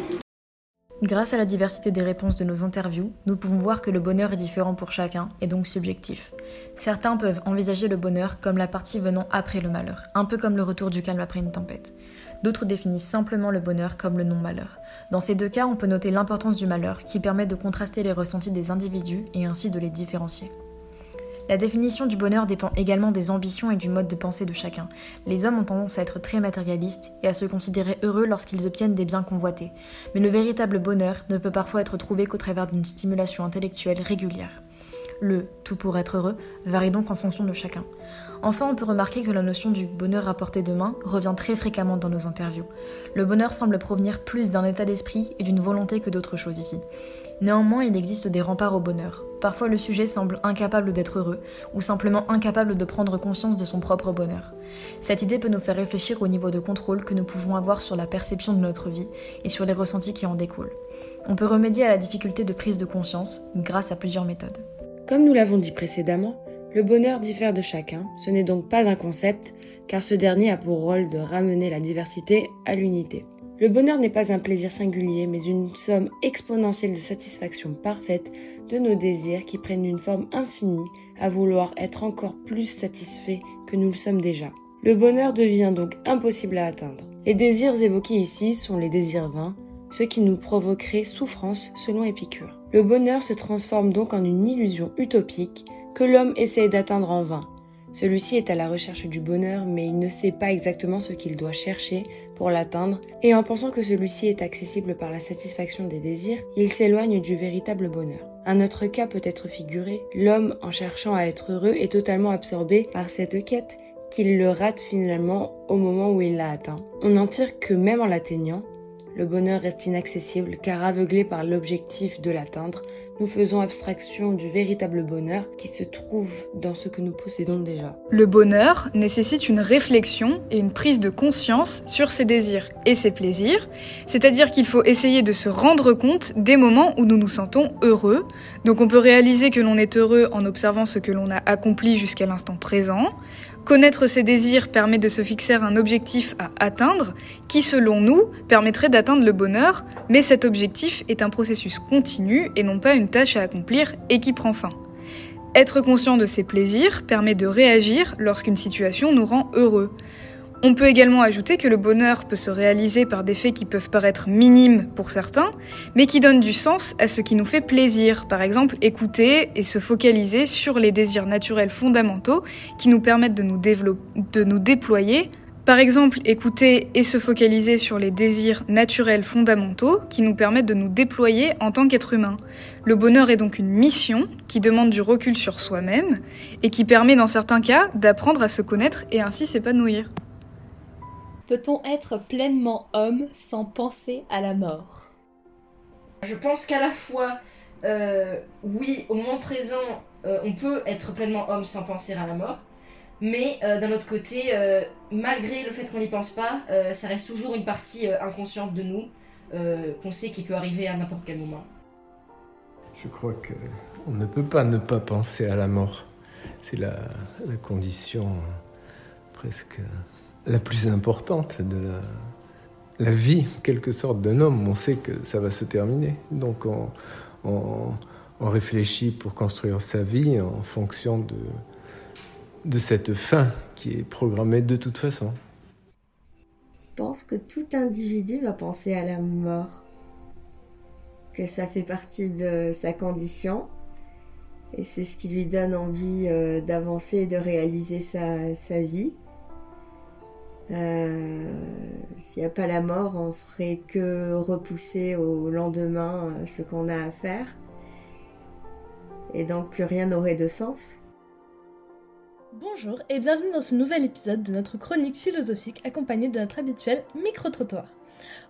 Grâce à la diversité des réponses de nos interviews, nous pouvons voir que le bonheur est différent pour chacun et donc subjectif. Certains peuvent envisager le bonheur comme la partie venant après le malheur, un peu comme le retour du calme après une tempête. D'autres définissent simplement le bonheur comme le non-malheur. Dans ces deux cas, on peut noter l'importance du malheur qui permet de contraster les ressentis des individus et ainsi de les différencier. La définition du bonheur dépend également des ambitions et du mode de pensée de chacun. Les hommes ont tendance à être très matérialistes et à se considérer heureux lorsqu'ils obtiennent des biens convoités. Mais le véritable bonheur ne peut parfois être trouvé qu'au travers d'une stimulation intellectuelle régulière. Le tout pour être heureux varie donc en fonction de chacun. Enfin, on peut remarquer que la notion du bonheur à portée de main revient très fréquemment dans nos interviews. Le bonheur semble provenir plus d'un état d'esprit et d'une volonté que d'autre chose ici. Néanmoins, il existe des remparts au bonheur. Parfois, le sujet semble incapable d'être heureux, ou simplement incapable de prendre conscience de son propre bonheur. Cette idée peut nous faire réfléchir au niveau de contrôle que nous pouvons avoir sur la perception de notre vie et sur les ressentis qui en découlent. On peut remédier à la difficulté de prise de conscience grâce à plusieurs méthodes. Comme nous l'avons dit précédemment, le bonheur diffère de chacun, ce n'est donc pas un concept, car ce dernier a pour rôle de ramener la diversité à l'unité. Le bonheur n'est pas un plaisir singulier, mais une somme exponentielle de satisfaction parfaite de nos désirs qui prennent une forme infinie à vouloir être encore plus satisfaits que nous le sommes déjà. Le bonheur devient donc impossible à atteindre. Les désirs évoqués ici sont les désirs vains, ceux qui nous provoqueraient souffrance selon Épicure. Le bonheur se transforme donc en une illusion utopique que l'homme essaie d'atteindre en vain. Celui-ci est à la recherche du bonheur, mais il ne sait pas exactement ce qu'il doit chercher pour l'atteindre, et en pensant que celui-ci est accessible par la satisfaction des désirs, il s'éloigne du véritable bonheur. Un autre cas peut être figuré, l'homme en cherchant à être heureux est totalement absorbé par cette quête qu'il le rate finalement au moment où il l'a atteint. On en tire que même en l'atteignant, le bonheur reste inaccessible car aveuglé par l'objectif de l'atteindre, nous faisons abstraction du véritable bonheur qui se trouve dans ce que nous possédons déjà. Le bonheur nécessite une réflexion et une prise de conscience sur ses désirs et ses plaisirs, c'est-à-dire qu'il faut essayer de se rendre compte des moments où nous nous sentons heureux. Donc on peut réaliser que l'on est heureux en observant ce que l'on a accompli jusqu'à l'instant présent, Connaître ses désirs permet de se fixer un objectif à atteindre, qui selon nous permettrait d'atteindre le bonheur, mais cet objectif est un processus continu et non pas une tâche à accomplir et qui prend fin. Être conscient de ses plaisirs permet de réagir lorsqu'une situation nous rend heureux. On peut également ajouter que le bonheur peut se réaliser par des faits qui peuvent paraître minimes pour certains, mais qui donnent du sens à ce qui nous fait plaisir. Par exemple, écouter et se focaliser sur les désirs naturels fondamentaux qui nous permettent de nous, de nous déployer. Par exemple, écouter et se focaliser sur les désirs naturels fondamentaux qui nous permettent de nous déployer en tant qu'être humain. Le bonheur est donc une mission qui demande du recul sur soi-même et qui permet dans certains cas d'apprendre à se connaître et ainsi s'épanouir. Peut-on être pleinement homme sans penser à la mort? Je pense qu'à la fois, euh, oui, au moment présent, euh, on peut être pleinement homme sans penser à la mort, mais euh, d'un autre côté, malgré le fait qu'on n'y pense pas, ça reste toujours une partie inconsciente de nous, qu'on sait qui peut arriver à n'importe quel moment. Je crois que on ne peut pas ne pas penser à la mort. C'est la, la condition presque la plus importante de la, vie, quelque sorte, d'un homme. On sait que ça va se terminer. Donc on, réfléchit pour construire sa vie en fonction de, cette fin qui est programmée de toute façon. Je pense que tout individu va penser à la mort, que ça fait partie de sa condition, et c'est ce qui lui donne envie euh, d'avancer et de réaliser sa vie. Euh, s'il n'y a pas la mort, on ferait que repousser au lendemain euh, ce qu'on a à faire. Et donc plus rien n'aurait de sens. Bonjour et bienvenue dans ce nouvel épisode de notre chronique philosophique accompagnée de notre habituel micro-trottoir.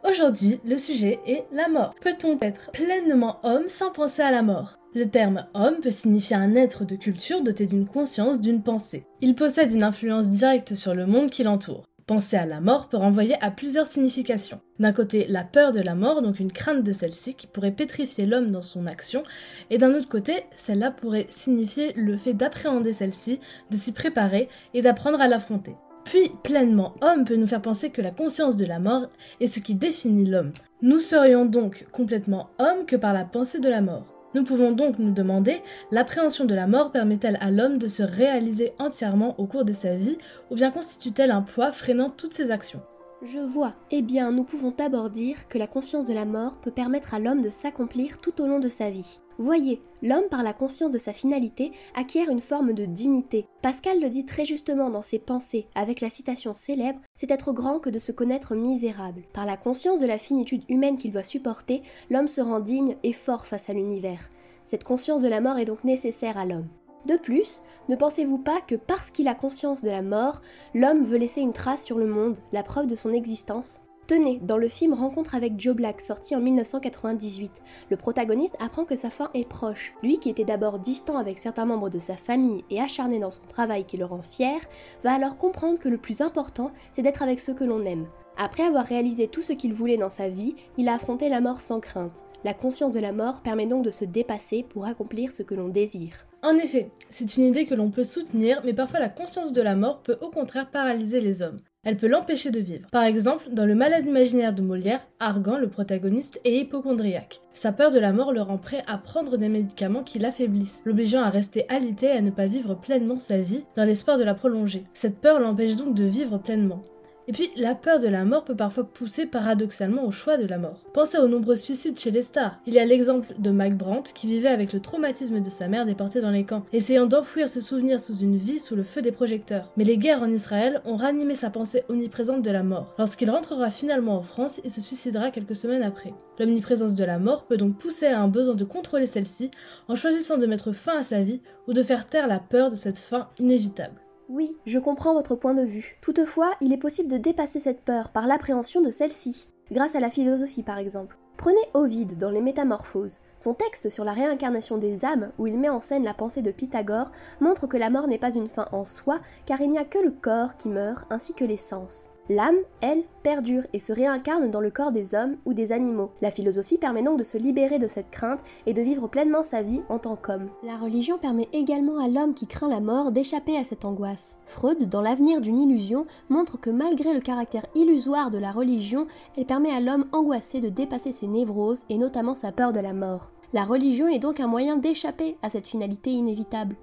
Aujourd'hui, le sujet est la mort. Peut-on être pleinement homme sans penser à la mort? Le terme homme peut signifier un être de culture doté d'une conscience, d'une pensée. Il possède une influence directe sur le monde qui l'entoure. Penser à la mort peut renvoyer à plusieurs significations. D'un côté, la peur de la mort, donc une crainte de celle-ci qui pourrait pétrifier l'homme dans son action, et d'un autre côté, celle-là pourrait signifier le fait d'appréhender celle-ci, de s'y préparer et d'apprendre à l'affronter. Puis, pleinement homme peut nous faire penser que la conscience de la mort est ce qui définit l'homme. Nous serions donc complètement homme que par la pensée de la mort. Nous pouvons donc nous demander, l'appréhension de la mort permet-elle à l'homme de se réaliser entièrement au cours de sa vie, ou bien constitue-t-elle un poids freinant toutes ses actions? Je vois. Eh bien, nous pouvons d'abord dire que la conscience de la mort peut permettre à l'homme de s'accomplir tout au long de sa vie. Voyez, l'homme par la conscience de sa finalité acquiert une forme de dignité. Pascal le dit très justement dans ses pensées avec la citation célèbre C'est être grand que de se connaître misérable. Par la conscience de la finitude humaine qu'il doit supporter, l'homme se rend digne et fort face à l'univers. Cette conscience de la mort est donc nécessaire à l'homme. De plus, ne pensez-vous pas que parce qu'il a conscience de la mort, l'homme veut laisser une trace sur le monde, la preuve de son existence? Tenez, dans le film Rencontre avec Joe Black, sorti en 1998, le protagoniste apprend que sa fin est proche. Lui, qui était d'abord distant avec certains membres de sa famille et acharné dans son travail qui le rend fier, va alors comprendre que le plus important, c'est d'être avec ceux que l'on aime. Après avoir réalisé tout ce qu'il voulait dans sa vie, il a affronté la mort sans crainte. La conscience de la mort permet donc de se dépasser pour accomplir ce que l'on désire. En effet, c'est une idée que l'on peut soutenir, mais parfois la conscience de la mort peut au contraire paralyser les hommes. Elle peut l'empêcher de vivre. Par exemple, dans Le malade imaginaire de Molière, Argan, le protagoniste, est hypochondriaque. Sa peur de la mort le rend prêt à prendre des médicaments qui l'affaiblissent, l'obligeant à rester alité et à ne pas vivre pleinement sa vie dans l'espoir de la prolonger. Cette peur l'empêche donc de vivre pleinement. Et puis, la peur de la mort peut parfois pousser paradoxalement au choix de la mort. Pensez aux nombreux suicides chez les stars. Il y a l'exemple de Mike Brandt qui vivait avec le traumatisme de sa mère déportée dans les camps, essayant d'enfouir ce souvenir sous une vie sous le feu des projecteurs. Mais les guerres en Israël ont ranimé sa pensée omniprésente de la mort. Lorsqu'il rentrera finalement en France, il se suicidera quelques semaines après. L'omniprésence de la mort peut donc pousser à un besoin de contrôler celle-ci en choisissant de mettre fin à sa vie ou de faire taire la peur de cette fin inévitable. Oui, je comprends votre point de vue. Toutefois, il est possible de dépasser cette peur par l'appréhension de celle-ci, grâce à la philosophie par exemple. Prenez Ovide dans les Métamorphoses. Son texte sur la réincarnation des âmes, où il met en scène la pensée de Pythagore, montre que la mort n'est pas une fin en soi, car il n'y a que le corps qui meurt ainsi que les sens. L'âme, elle, perdure et se réincarne dans le corps des hommes ou des animaux. La philosophie permet donc de se libérer de cette crainte et de vivre pleinement sa vie en tant qu'homme. La religion permet également à l'homme qui craint la mort d'échapper à cette angoisse. Freud, dans L'avenir d'une illusion, montre que malgré le caractère illusoire de la religion, elle permet à l'homme angoissé de dépasser ses névroses et notamment sa peur de la mort. La religion est donc un moyen d'échapper à cette finalité inévitable.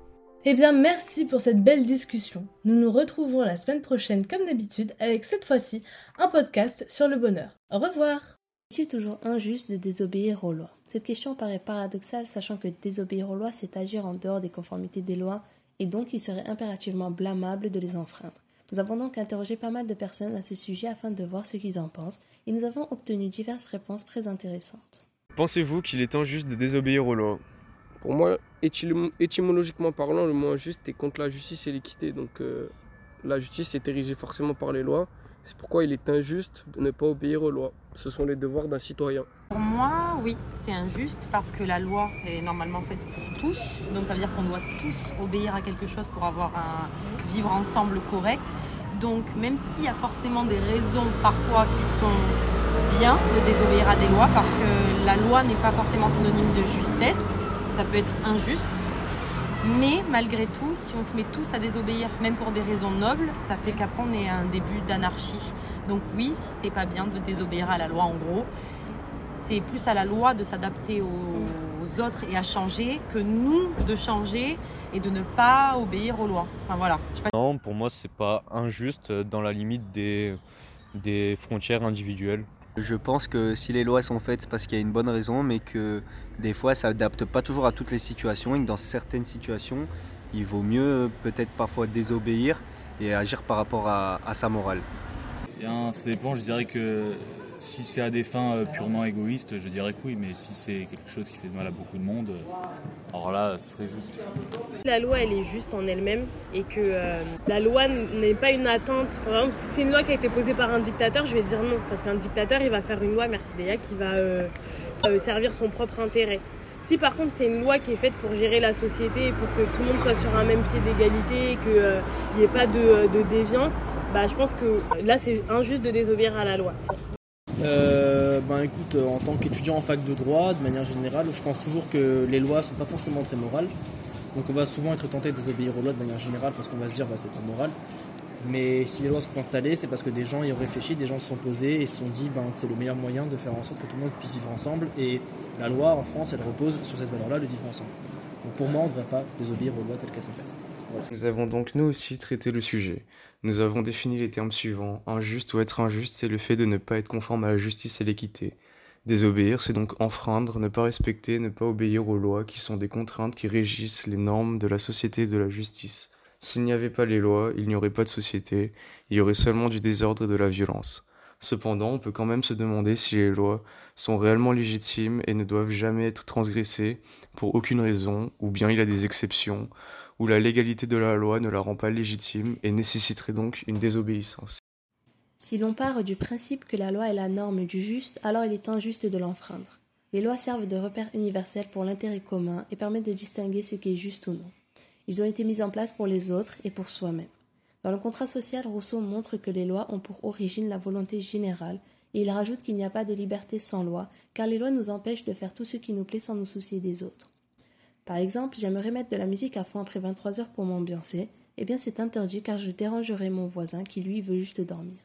Eh bien, merci pour cette belle discussion. Nous nous retrouvons la semaine prochaine, comme d'habitude, avec cette fois-ci un podcast sur le bonheur. Au revoir Est-il toujours injuste de désobéir aux lois Cette question paraît paradoxale, sachant que désobéir aux lois, c'est agir en dehors des conformités des lois, et donc il serait impérativement blâmable de les enfreindre. Nous avons donc interrogé pas mal de personnes à ce sujet afin de voir ce qu'ils en pensent, et nous avons obtenu diverses réponses très intéressantes. Pensez-vous qu'il est injuste de désobéir aux lois? Pour moi, étymologiquement parlant, le mot injuste est contre la justice et l'équité. Donc euh, la justice est érigée forcément par les lois. C'est pourquoi il est injuste de ne pas obéir aux lois. Ce sont les devoirs d'un citoyen. Pour moi, oui, c'est injuste parce que la loi est normalement faite pour tous. Donc ça veut dire qu'on doit tous obéir à quelque chose pour avoir un vivre ensemble correct. Donc même s'il y a forcément des raisons parfois qui sont bien de désobéir à des lois parce que la loi n'est pas forcément synonyme de justesse, ça peut être injuste. Mais malgré tout, si on se met tous à désobéir, même pour des raisons nobles, ça fait qu'après on est à un début d'anarchie. Donc oui, c'est pas bien de désobéir à la loi en gros. C'est plus à la loi de s'adapter aux, autres et à changer que nous de changer et de ne pas obéir aux lois. Enfin voilà. Non, pour moi c'est pas injuste dans la limite des, des frontières individuelles. Je pense que si les lois sont faites, c'est parce qu'il y a une bonne raison, mais que des fois, ça n'adapte pas toujours à toutes les situations et que dans certaines situations, il vaut mieux peut-être parfois désobéir et agir par rapport à, sa morale. Bien, ça dépend, je dirais que si c'est à des fins euh, purement égoïstes, je dirais que oui, mais si c'est quelque chose qui fait de mal à beaucoup de monde, euh, alors là, ce serait juste. La loi, elle est juste en elle-même et que euh, la loi n'est pas une atteinte. Par exemple, si c'est une loi qui a été posée par un dictateur, je vais dire non, parce qu'un dictateur, il va faire une loi, merci Léa, qui va servir son propre intérêt. Si par contre c'est une loi qui est faite pour gérer la société, pour que tout le monde soit sur un même pied d'égalité, qu'il n'y ait pas de, de déviance, bah, je pense que là c'est injuste de désobéir à la loi euh, ben écoute, euh, en tant qu'étudiant en fac de droit, de manière générale, je pense toujours que les lois sont pas forcément très morales. Donc on va souvent être tenté de désobéir aux lois de manière générale parce qu'on va se dire bah, c'est pas moral. Mais si les lois sont installées, c'est parce que des gens y ont réfléchi, des gens se sont posés et se sont dit ben c'est le meilleur moyen de faire en sorte que tout le monde puisse vivre ensemble. Et la loi en France, elle repose sur cette valeur-là, de vivre ensemble. Donc pour moi, on ne devrait pas désobéir aux lois telles qu'elles sont faites. Nous avons donc nous aussi traité le sujet. Nous avons défini les termes suivants. Injuste ou être injuste, c'est le fait de ne pas être conforme à la justice et l'équité. Désobéir, c'est donc enfreindre, ne pas respecter, ne pas obéir aux lois qui sont des contraintes qui régissent les normes de la société et de la justice. S'il n'y avait pas les lois, il n'y aurait pas de société, il y aurait seulement du désordre et de la violence. Cependant, on peut quand même se demander si les lois sont réellement légitimes et ne doivent jamais être transgressées pour aucune raison, ou bien il y a des exceptions, où la légalité de la loi ne la rend pas légitime et nécessiterait donc une désobéissance. Si l'on part du principe que la loi est la norme du juste, alors il est injuste de l'enfreindre. Les lois servent de repère universel pour l'intérêt commun et permettent de distinguer ce qui est juste ou non. Ils ont été mis en place pour les autres et pour soi-même. Dans le contrat social, Rousseau montre que les lois ont pour origine la volonté générale, et il rajoute qu'il n'y a pas de liberté sans loi, car les lois nous empêchent de faire tout ce qui nous plaît sans nous soucier des autres. Par exemple, j'aimerais mettre de la musique à fond après 23 heures pour m'ambiancer, Eh bien c'est interdit car je dérangerai mon voisin qui lui veut juste dormir.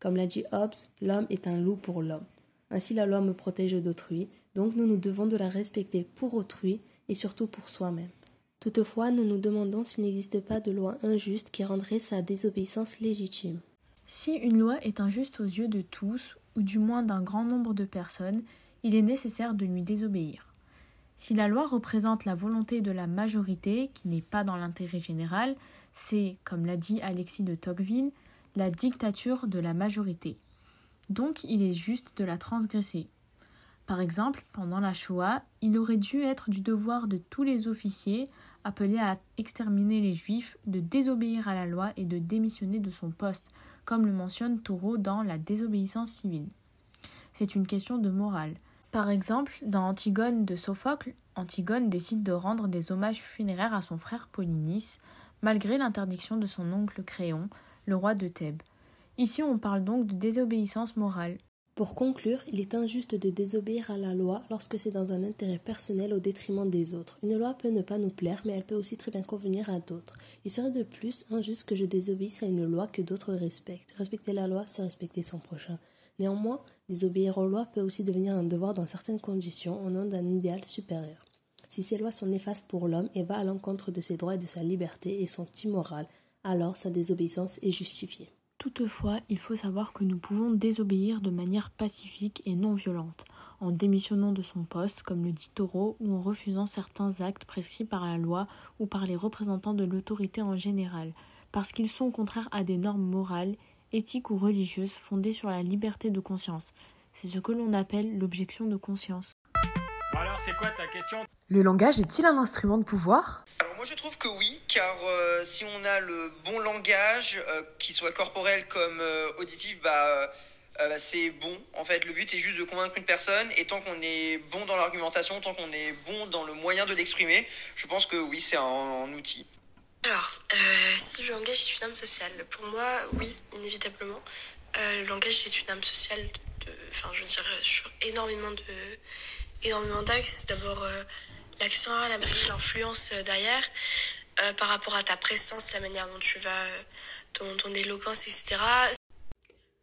Comme l'a dit Hobbes, l'homme est un loup pour l'homme. Ainsi la loi me protège d'autrui, donc nous nous devons de la respecter pour autrui et surtout pour soi-même. Toutefois, nous nous demandons s'il n'existe pas de loi injuste qui rendrait sa désobéissance légitime. Si une loi est injuste aux yeux de tous, ou du moins d'un grand nombre de personnes, il est nécessaire de lui désobéir. Si la loi représente la volonté de la majorité, qui n'est pas dans l'intérêt général, c'est, comme l'a dit Alexis de Tocqueville, la dictature de la majorité. Donc il est juste de la transgresser. Par exemple, pendant la Shoah, il aurait dû être du devoir de tous les officiers appelés à exterminer les juifs de désobéir à la loi et de démissionner de son poste, comme le mentionne Thoreau dans La désobéissance civile. C'est une question de morale. Par exemple, dans Antigone de Sophocle, Antigone décide de rendre des hommages funéraires à son frère Polynice, malgré l'interdiction de son oncle Créon, le roi de Thèbes. Ici, on parle donc de désobéissance morale. Pour conclure, il est injuste de désobéir à la loi lorsque c'est dans un intérêt personnel au détriment des autres. Une loi peut ne pas nous plaire, mais elle peut aussi très bien convenir à d'autres. Il serait de plus injuste que je désobéisse à une loi que d'autres respectent. Respecter la loi, c'est respecter son prochain. Néanmoins, désobéir aux lois peut aussi devenir un devoir dans certaines conditions au nom d'un idéal supérieur. Si ces lois sont néfastes pour l'homme et va à l'encontre de ses droits et de sa liberté et sont immorales, alors sa désobéissance est justifiée. Toutefois, il faut savoir que nous pouvons désobéir de manière pacifique et non violente, en démissionnant de son poste, comme le dit Taureau, ou en refusant certains actes prescrits par la loi ou par les représentants de l'autorité en général, parce qu'ils sont contraires à des normes morales, éthiques ou religieuses fondées sur la liberté de conscience. C'est ce que l'on appelle l'objection de conscience. Alors, c'est quoi ta question? Le langage est-il un instrument de pouvoir? Alors moi je trouve que oui, car euh, si on a le bon langage, euh, qu'il soit corporel comme euh, auditif, bah, bah, c'est bon. En fait, le but est juste de convaincre une personne, et tant qu'on est bon dans l'argumentation, tant qu'on est bon dans le moyen de l'exprimer, je pense que oui, c'est un, outil. Alors, si le langage est une âme sociale, pour moi, oui, inévitablement. le langage est une âme sociale, enfin, je veux dire, sur énormément de énormément d'axes. D'abord euh, l'accent, la l'influence euh, derrière, euh, par rapport à ta présence, la manière dont tu vas, ton, ton éloquence, etc.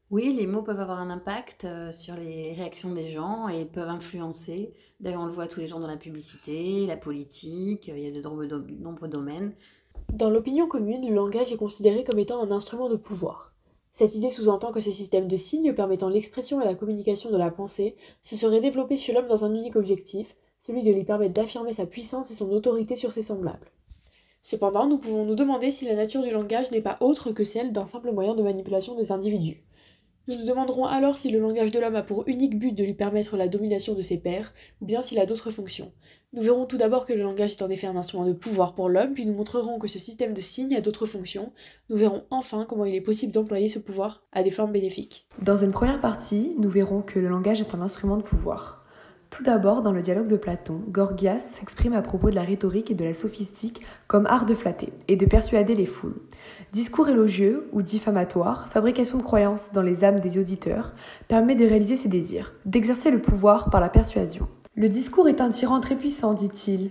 Oui, les mots peuvent avoir un impact sur les réactions des gens et peuvent influencer. D'ailleurs, on le voit tous les jours dans la publicité, la politique, il y a de nombreux domaines. Dans l'opinion commune, le langage est considéré comme étant un instrument de pouvoir. Cette idée sous-entend que ce système de signes permettant l'expression et la communication de la pensée se serait développé chez l'homme dans un unique objectif, celui de lui permettre d'affirmer sa puissance et son autorité sur ses semblables. Cependant, nous pouvons nous demander si la nature du langage n'est pas autre que celle d'un simple moyen de manipulation des individus. Nous nous demanderons alors si le langage de l'homme a pour unique but de lui permettre la domination de ses pairs, ou bien s'il a d'autres fonctions. Nous verrons tout d'abord que le langage est en effet un instrument de pouvoir pour l'homme, puis nous montrerons que ce système de signes a d'autres fonctions. Nous verrons enfin comment il est possible d'employer ce pouvoir à des formes bénéfiques. Dans une première partie, nous verrons que le langage est un instrument de pouvoir. Tout d'abord, dans le dialogue de Platon, Gorgias s'exprime à propos de la rhétorique et de la sophistique comme art de flatter et de persuader les foules. Discours élogieux ou diffamatoire, fabrication de croyances dans les âmes des auditeurs, permet de réaliser ses désirs, d'exercer le pouvoir par la persuasion. Le discours est un tyran très puissant, dit-il.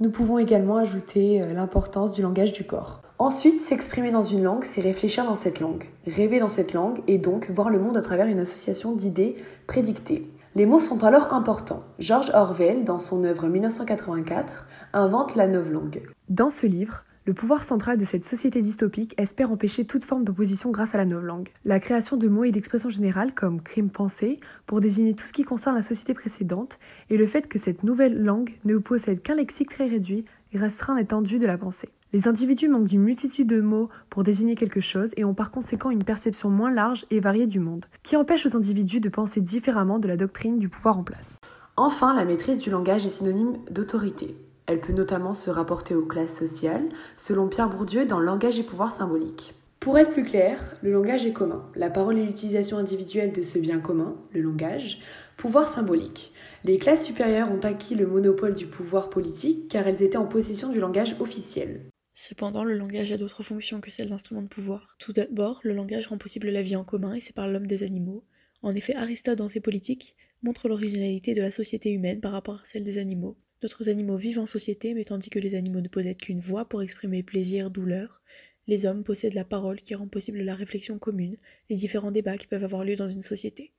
Nous pouvons également ajouter euh, l'importance du langage du corps. Ensuite, s'exprimer dans une langue, c'est réfléchir dans cette langue, rêver dans cette langue et donc voir le monde à travers une association d'idées prédictées. Les mots sont alors importants. George Orwell, dans son œuvre 1984, invente la langue. Dans ce livre, le pouvoir central de cette société dystopique espère empêcher toute forme d'opposition grâce à la langue. La création de mots et d'expressions générales comme crime pensé pour désigner tout ce qui concerne la société précédente et le fait que cette nouvelle langue ne possède qu'un lexique très réduit restreint l'étendue de la pensée. Les individus manquent d'une multitude de mots pour désigner quelque chose et ont par conséquent une perception moins large et variée du monde, qui empêche aux individus de penser différemment de la doctrine du pouvoir en place. Enfin, la maîtrise du langage est synonyme d'autorité. Elle peut notamment se rapporter aux classes sociales, selon Pierre Bourdieu dans Langage et pouvoir symbolique. Pour être plus clair, le langage est commun. La parole est l'utilisation individuelle de ce bien commun, le langage. Pouvoir symbolique. Les classes supérieures ont acquis le monopole du pouvoir politique car elles étaient en possession du langage officiel. Cependant, le langage a d'autres fonctions que celles d'instrument de pouvoir. Tout d'abord, le langage rend possible la vie en commun et sépare l'homme des animaux. En effet, Aristote, dans ses politiques, montre l'originalité de la société humaine par rapport à celle des animaux. D'autres animaux vivent en société, mais tandis que les animaux ne possèdent qu'une voix pour exprimer plaisir, douleur, Les hommes possèdent la parole qui rend possible la réflexion commune, les différents débats qui peuvent avoir lieu dans une société.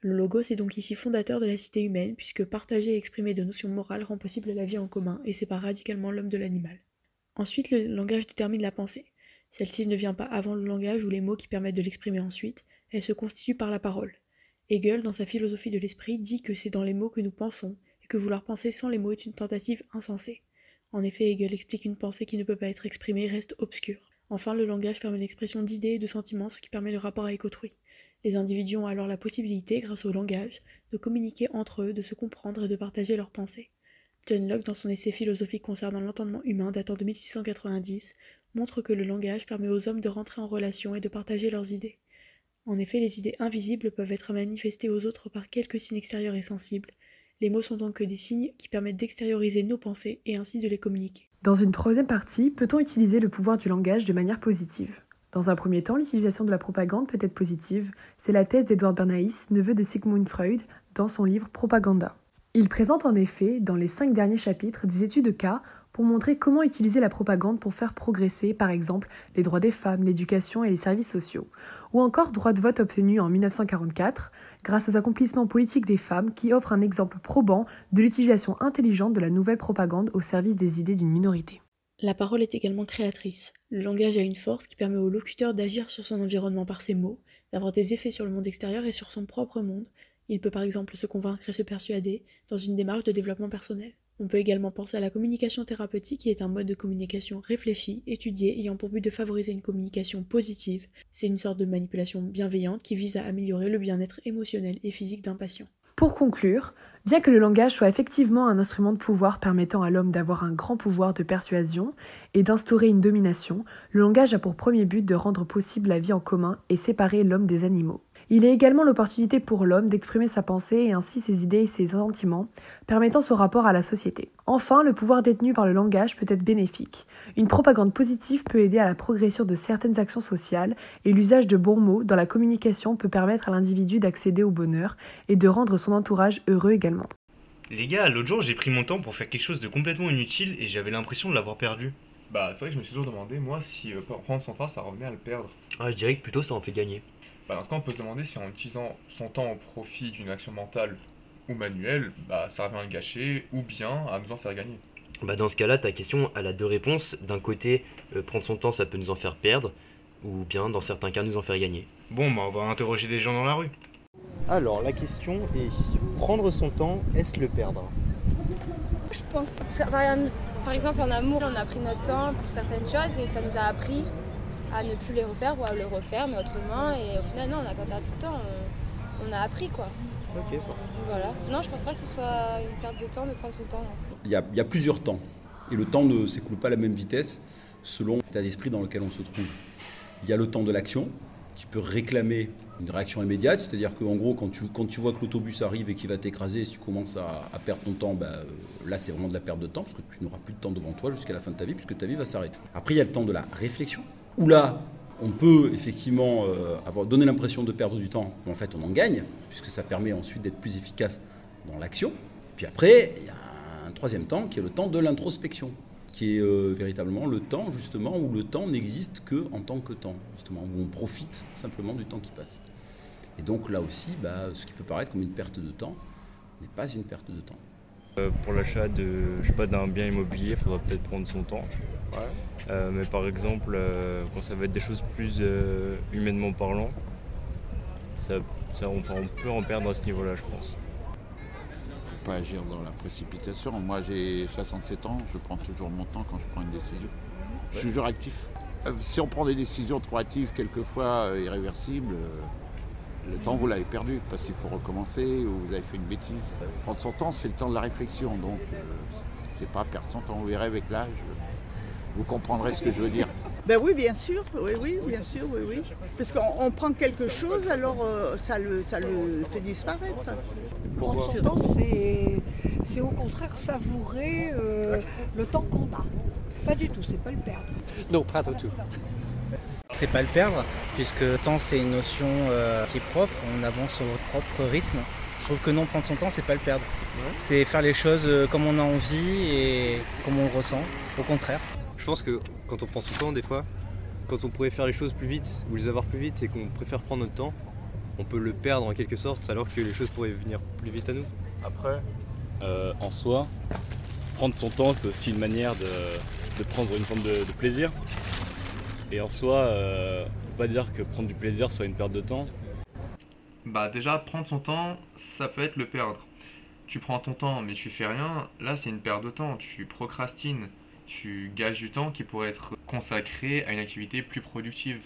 Le logos est donc ici fondateur de la cité humaine, puisque partager et exprimer de notions morales rend possible la vie en commun et sépare radicalement l'homme de l'animal. Ensuite, le langage détermine la pensée. Celle-ci ne vient pas avant le langage ou les mots qui permettent de l'exprimer ensuite, elle se constitue par la parole. Hegel, dans sa philosophie de l'esprit, dit que c'est dans les mots que nous pensons, que vouloir penser sans les mots est une tentative insensée. En effet, Hegel explique qu'une pensée qui ne peut pas être exprimée reste obscure. Enfin, le langage permet l'expression d'idées et de sentiments, ce qui permet le rapport avec autrui. Les individus ont alors la possibilité, grâce au langage, de communiquer entre eux, de se comprendre et de partager leurs pensées. John Locke, dans son essai philosophique concernant l'entendement humain datant de 1690, montre que le langage permet aux hommes de rentrer en relation et de partager leurs idées. En effet, les idées invisibles peuvent être manifestées aux autres par quelques signes extérieurs et sensibles. Les mots sont donc des signes qui permettent d'extérioriser nos pensées et ainsi de les communiquer. Dans une troisième partie, peut-on utiliser le pouvoir du langage de manière positive? Dans un premier temps, l'utilisation de la propagande peut être positive. C'est la thèse d'Edward Bernays, neveu de Sigmund Freud, dans son livre Propaganda. Il présente en effet, dans les cinq derniers chapitres, des études de cas pour montrer comment utiliser la propagande pour faire progresser, par exemple, les droits des femmes, l'éducation et les services sociaux, ou encore droit de vote obtenu en 1944 grâce aux accomplissements politiques des femmes qui offrent un exemple probant de l'utilisation intelligente de la nouvelle propagande au service des idées d'une minorité. La parole est également créatrice. Le langage a une force qui permet au locuteur d'agir sur son environnement par ses mots, d'avoir des effets sur le monde extérieur et sur son propre monde. Il peut par exemple se convaincre et se persuader dans une démarche de développement personnel. On peut également penser à la communication thérapeutique qui est un mode de communication réfléchi, étudié, ayant pour but de favoriser une communication positive. C'est une sorte de manipulation bienveillante qui vise à améliorer le bien-être émotionnel et physique d'un patient. Pour conclure, bien que le langage soit effectivement un instrument de pouvoir permettant à l'homme d'avoir un grand pouvoir de persuasion et d'instaurer une domination, le langage a pour premier but de rendre possible la vie en commun et séparer l'homme des animaux. Il est également l'opportunité pour l'homme d'exprimer sa pensée et ainsi ses idées et ses sentiments, permettant son rapport à la société. Enfin, le pouvoir détenu par le langage peut être bénéfique. Une propagande positive peut aider à la progression de certaines actions sociales et l'usage de bons mots dans la communication peut permettre à l'individu d'accéder au bonheur et de rendre son entourage heureux également. Les gars, l'autre jour j'ai pris mon temps pour faire quelque chose de complètement inutile et j'avais l'impression de l'avoir perdu. Bah c'est vrai que je me suis toujours demandé moi si euh, prendre son temps ça revenait à le perdre. Ah je dirais que plutôt ça en fait gagner. Bah, dans ce cas, on peut se demander si en utilisant son temps au profit d'une action mentale ou manuelle, bah, ça revient à le gâcher ou bien à nous en faire gagner. Bah, dans ce cas-là, ta question, elle a deux réponses. D'un côté, euh, prendre son temps, ça peut nous en faire perdre, ou bien, dans certains cas, nous en faire gagner. Bon, bah, on va interroger des gens dans la rue. Alors, la question est prendre son temps, est-ce le perdre? Je pense pas. Par exemple, en amour, on a pris notre temps pour certaines choses et ça nous a appris à ne plus les refaire ou à le refaire, mais autrement. Et au final, non, on n'a pas perdu de temps, on, a appris quoi. Ok. Voilà. Non, je pense pas que ce soit une perte de temps de prendre son temps. Il y, a, il y, a, plusieurs temps. Et le temps ne s'écoule pas à la même vitesse selon l'état d'esprit dans lequel on se trouve. Il y a le temps de l'action qui peut réclamer une réaction immédiate, c'est-à-dire qu'en gros, quand tu, quand tu vois que l'autobus arrive et qu'il va t'écraser, si tu commences à, à perdre ton temps, bah, là c'est vraiment de la perte de temps parce que tu n'auras plus de temps devant toi jusqu'à la fin de ta vie puisque ta vie va s'arrêter. Après, il y a le temps de la réflexion, où là, on peut effectivement euh, avoir donné l'impression de perdre du temps, mais en fait on en gagne, puisque ça permet ensuite d'être plus efficace dans l'action. Puis après, il y a un troisième temps qui est le temps de l'introspection, qui est euh, véritablement le temps justement où le temps n'existe que en tant que temps, justement, où on profite simplement du temps qui passe. Et donc là aussi, bah, ce qui peut paraître comme une perte de temps n'est pas une perte de temps. Euh, pour l'achat de, je sais pas, d'un bien immobilier, il faudra peut-être prendre son temps. Euh, mais par exemple, euh, quand ça va être des choses plus euh, humainement parlant, ça, on peut en perdre à ce niveau-là, je pense. Faut pas agir dans la précipitation. Moi, j'ai 67 ans, je prends toujours mon temps quand je prends une décision. Je suis toujours actif. Si on prend des décisions trop hâtives, quelquefois irréversibles, le temps vous l'avez perdu parce qu'il faut recommencer ou vous avez fait une bêtise. Prendre son temps, c'est le temps de la réflexion, donc c'est pas perdre son temps. Vous verrez avec l'âge, vous comprendrez ce que je veux dire. Ben oui, bien sûr, oui, oui, bien sûr, oui, oui. Parce qu'on prend quelque chose, alors euh, ça, le, ça le fait disparaître. Prendre son temps, c'est au contraire savourer euh, le temps qu'on a. Pas du tout, c'est pas le perdre. Non, pas du tout. C'est pas le perdre, puisque le temps c'est une notion euh, qui est propre, on avance sur votre propre rythme. Je trouve que non, prendre son temps, c'est pas le perdre. C'est faire les choses comme on a envie et comme on le ressent, au contraire. Je pense que quand on prend son temps, des fois, quand on pourrait faire les choses plus vite ou les avoir plus vite et qu'on préfère prendre notre temps, on peut le perdre en quelque sorte alors que les choses pourraient venir plus vite à nous. Après, euh, en soi, prendre son temps, c'est aussi une manière de, de prendre une forme de, de plaisir. Et en soi, euh, faut pas dire que prendre du plaisir soit une perte de temps. Bah déjà, prendre son temps, ça peut être le perdre. Tu prends ton temps mais tu fais rien, là c'est une perte de temps, tu procrastines, tu gages du temps qui pourrait être consacré à une activité plus productive.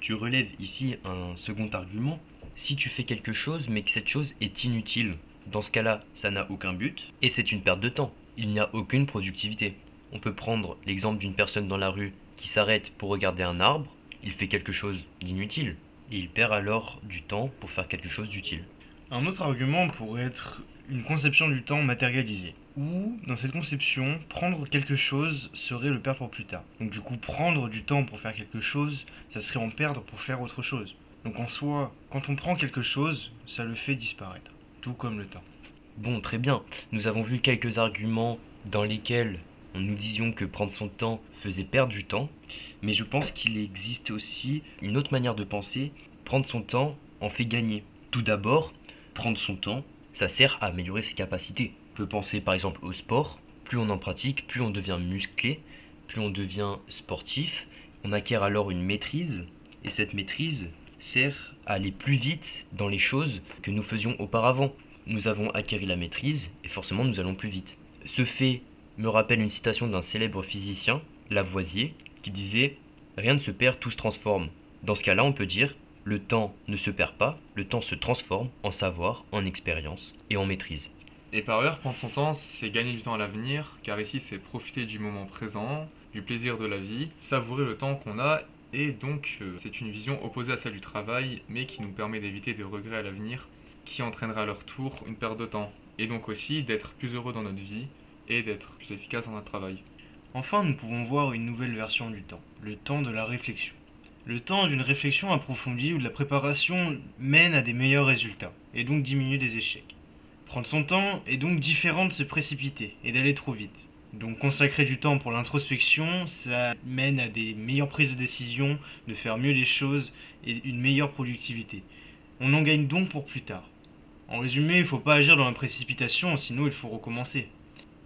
Tu relèves ici un second argument. Si tu fais quelque chose mais que cette chose est inutile, dans ce cas-là, ça n'a aucun but et c'est une perte de temps. Il n'y a aucune productivité. On peut prendre l'exemple d'une personne dans la rue qui s'arrête pour regarder un arbre, il fait quelque chose d'inutile et il perd alors du temps pour faire quelque chose d'utile. Un autre argument pourrait être une conception du temps matérialisée, où dans cette conception, prendre quelque chose serait le perdre pour plus tard. Donc du coup, prendre du temps pour faire quelque chose, ça serait en perdre pour faire autre chose. Donc en soi, quand on prend quelque chose, ça le fait disparaître, tout comme le temps. Bon, très bien. Nous avons vu quelques arguments dans lesquels nous disions que prendre son temps faisait perdre du temps, mais je pense qu'il existe aussi une autre manière de penser. Prendre son temps en fait gagner. Tout d'abord, prendre son temps, ça sert à améliorer ses capacités. On peut penser par exemple au sport. Plus on en pratique, plus on devient musclé, plus on devient sportif. On acquiert alors une maîtrise, et cette maîtrise sert à aller plus vite dans les choses que nous faisions auparavant. Nous avons acquis la maîtrise, et forcément nous allons plus vite. Ce fait me rappelle une citation d'un célèbre physicien, Lavoisier, qui disait Rien ne se perd, tout se transforme. Dans ce cas-là, on peut dire le temps ne se perd pas, le temps se transforme en savoir, en expérience et en maîtrise. Et par ailleurs, prendre son temps, c'est gagner du temps à l'avenir, car ici c'est profiter du moment présent, du plaisir de la vie, savourer le temps qu'on a, et donc euh, c'est une vision opposée à celle du travail, mais qui nous permet d'éviter des regrets à l'avenir, qui entraînera à leur tour une perte de temps, et donc aussi d'être plus heureux dans notre vie, et d'être plus efficace dans notre travail. Enfin, nous pouvons voir une nouvelle version du temps, le temps de la réflexion. Le temps d'une réflexion approfondie ou de la préparation mène à des meilleurs résultats, et donc diminue des échecs. Prendre son temps est donc différent de se précipiter et d'aller trop vite. Donc consacrer du temps pour l'introspection, ça mène à des meilleures prises de décision, de faire mieux les choses et une meilleure productivité. On en gagne donc pour plus tard. En résumé, il ne faut pas agir dans la précipitation, sinon il faut recommencer.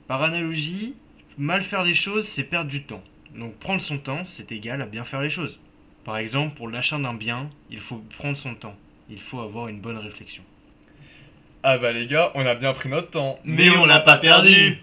Par analogie, mal faire les choses, c'est perdre du temps. Donc prendre son temps, c'est égal à bien faire les choses. Par exemple, pour l'achat d'un bien, il faut prendre son temps. Il faut avoir une bonne réflexion. Ah bah les gars, on a bien pris notre temps. Mais on l'a pas perdu